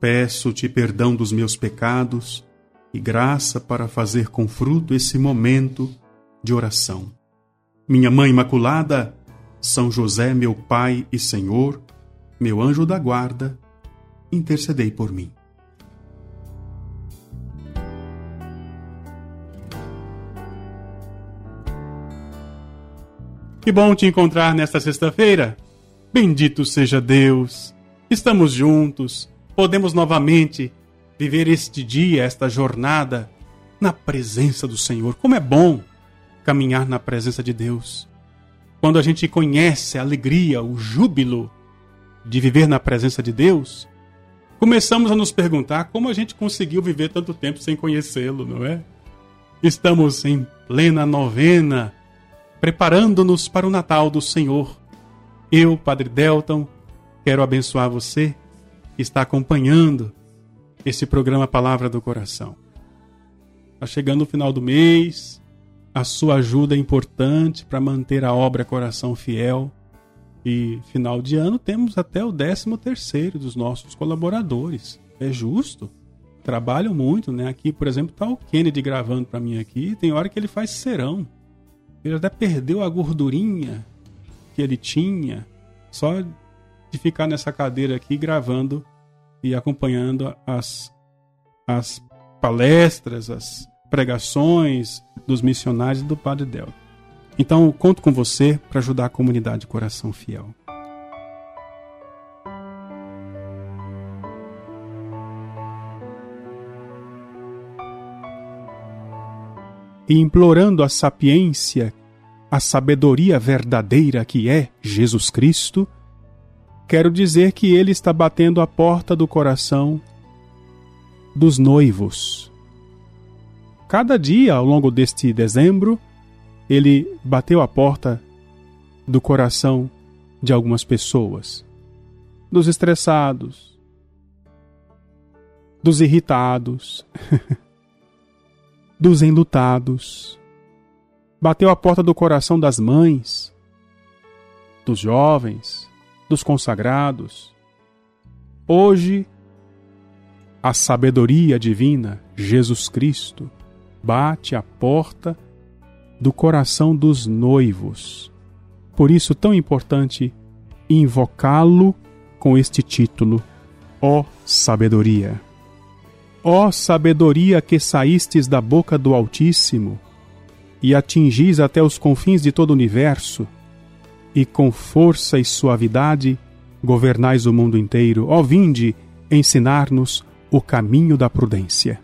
Peço-te perdão dos meus pecados e graça para fazer com fruto esse momento de oração. Minha Mãe Imaculada, São José, meu Pai e Senhor, meu anjo da guarda, intercedei por mim. Que bom te encontrar nesta sexta-feira. Bendito seja Deus. Estamos juntos. Podemos novamente viver este dia, esta jornada na presença do Senhor. Como é bom caminhar na presença de Deus. Quando a gente conhece a alegria, o júbilo de viver na presença de Deus, começamos a nos perguntar como a gente conseguiu viver tanto tempo sem conhecê-lo, não é? Estamos em plena novena preparando-nos para o Natal do Senhor. Eu, Padre Delton, quero abençoar você que está acompanhando esse programa Palavra do Coração. Está chegando o final do mês, a sua ajuda é importante para manter a obra Coração Fiel. E final de ano temos até o 13 terceiro dos nossos colaboradores. É justo. Trabalham muito, né? Aqui, por exemplo, está o Kennedy gravando para mim aqui. Tem hora que ele faz serão. Ele até perdeu a gordurinha que ele tinha só de ficar nessa cadeira aqui gravando e acompanhando as, as palestras, as pregações dos missionários do Padre Delta. Então, conto com você para ajudar a comunidade Coração Fiel. e implorando a sapiência, a sabedoria verdadeira que é Jesus Cristo, quero dizer que ele está batendo a porta do coração dos noivos. Cada dia ao longo deste dezembro, ele bateu a porta do coração de algumas pessoas, dos estressados, dos irritados. dos enlutados. Bateu a porta do coração das mães, dos jovens, dos consagrados. Hoje, a sabedoria divina, Jesus Cristo, bate a porta do coração dos noivos. Por isso, tão importante invocá-lo com este título: Ó Sabedoria. Ó sabedoria que saístes da boca do Altíssimo, e atingis até os confins de todo o universo, e com força e suavidade governais o mundo inteiro, ó vinde ensinar-nos o caminho da prudência.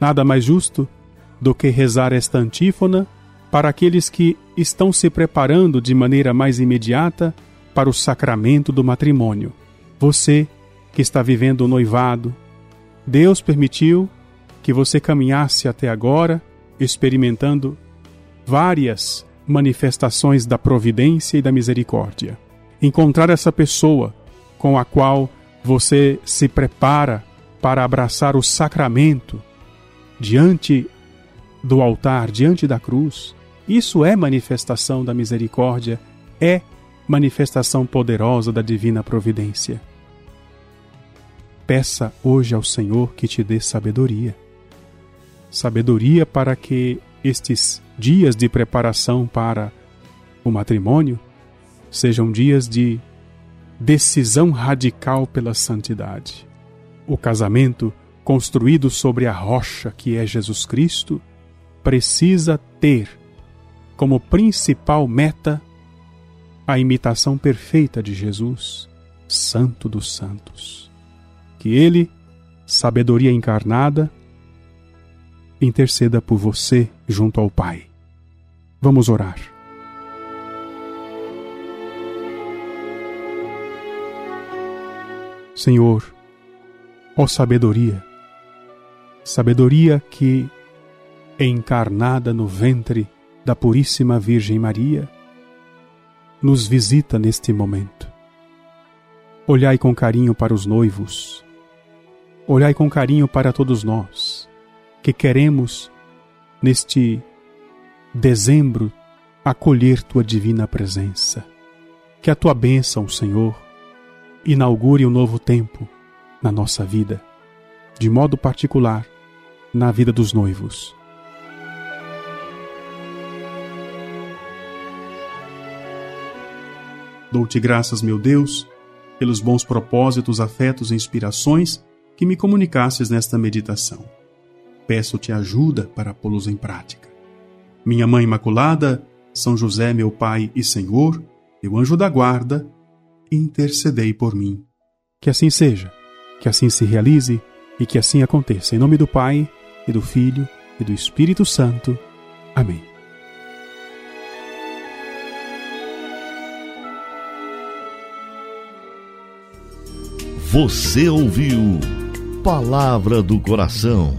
Nada mais justo do que rezar esta antífona para aqueles que estão se preparando de maneira mais imediata para o sacramento do matrimônio. Você que está vivendo o noivado, Deus permitiu que você caminhasse até agora experimentando várias manifestações da providência e da misericórdia. Encontrar essa pessoa com a qual você se prepara para abraçar o sacramento diante do altar, diante da cruz, isso é manifestação da misericórdia, é manifestação poderosa da divina providência. Peça hoje ao Senhor que te dê sabedoria. Sabedoria para que estes dias de preparação para o matrimônio sejam dias de decisão radical pela santidade. O casamento, construído sobre a rocha que é Jesus Cristo, precisa ter como principal meta a imitação perfeita de Jesus, Santo dos Santos que Ele, sabedoria encarnada, interceda por você junto ao Pai. Vamos orar. Senhor, ó sabedoria, Sabedoria que, encarnada no ventre da Puríssima Virgem Maria, nos visita neste momento. Olhai com carinho para os noivos, olhai com carinho para todos nós, que queremos, neste dezembro, acolher tua divina presença. Que a tua bênção, Senhor, inaugure um novo tempo na nossa vida, de modo particular na vida dos noivos. Dou-te graças, meu Deus, pelos bons propósitos, afetos e inspirações que me comunicasses nesta meditação. Peço-te ajuda para pô-los em prática. Minha Mãe Imaculada, São José, meu Pai e Senhor, meu anjo da guarda, intercedei por mim. Que assim seja, que assim se realize e que assim aconteça. Em nome do Pai, e do Filho, e do Espírito Santo. Amém. Você ouviu Palavra do Coração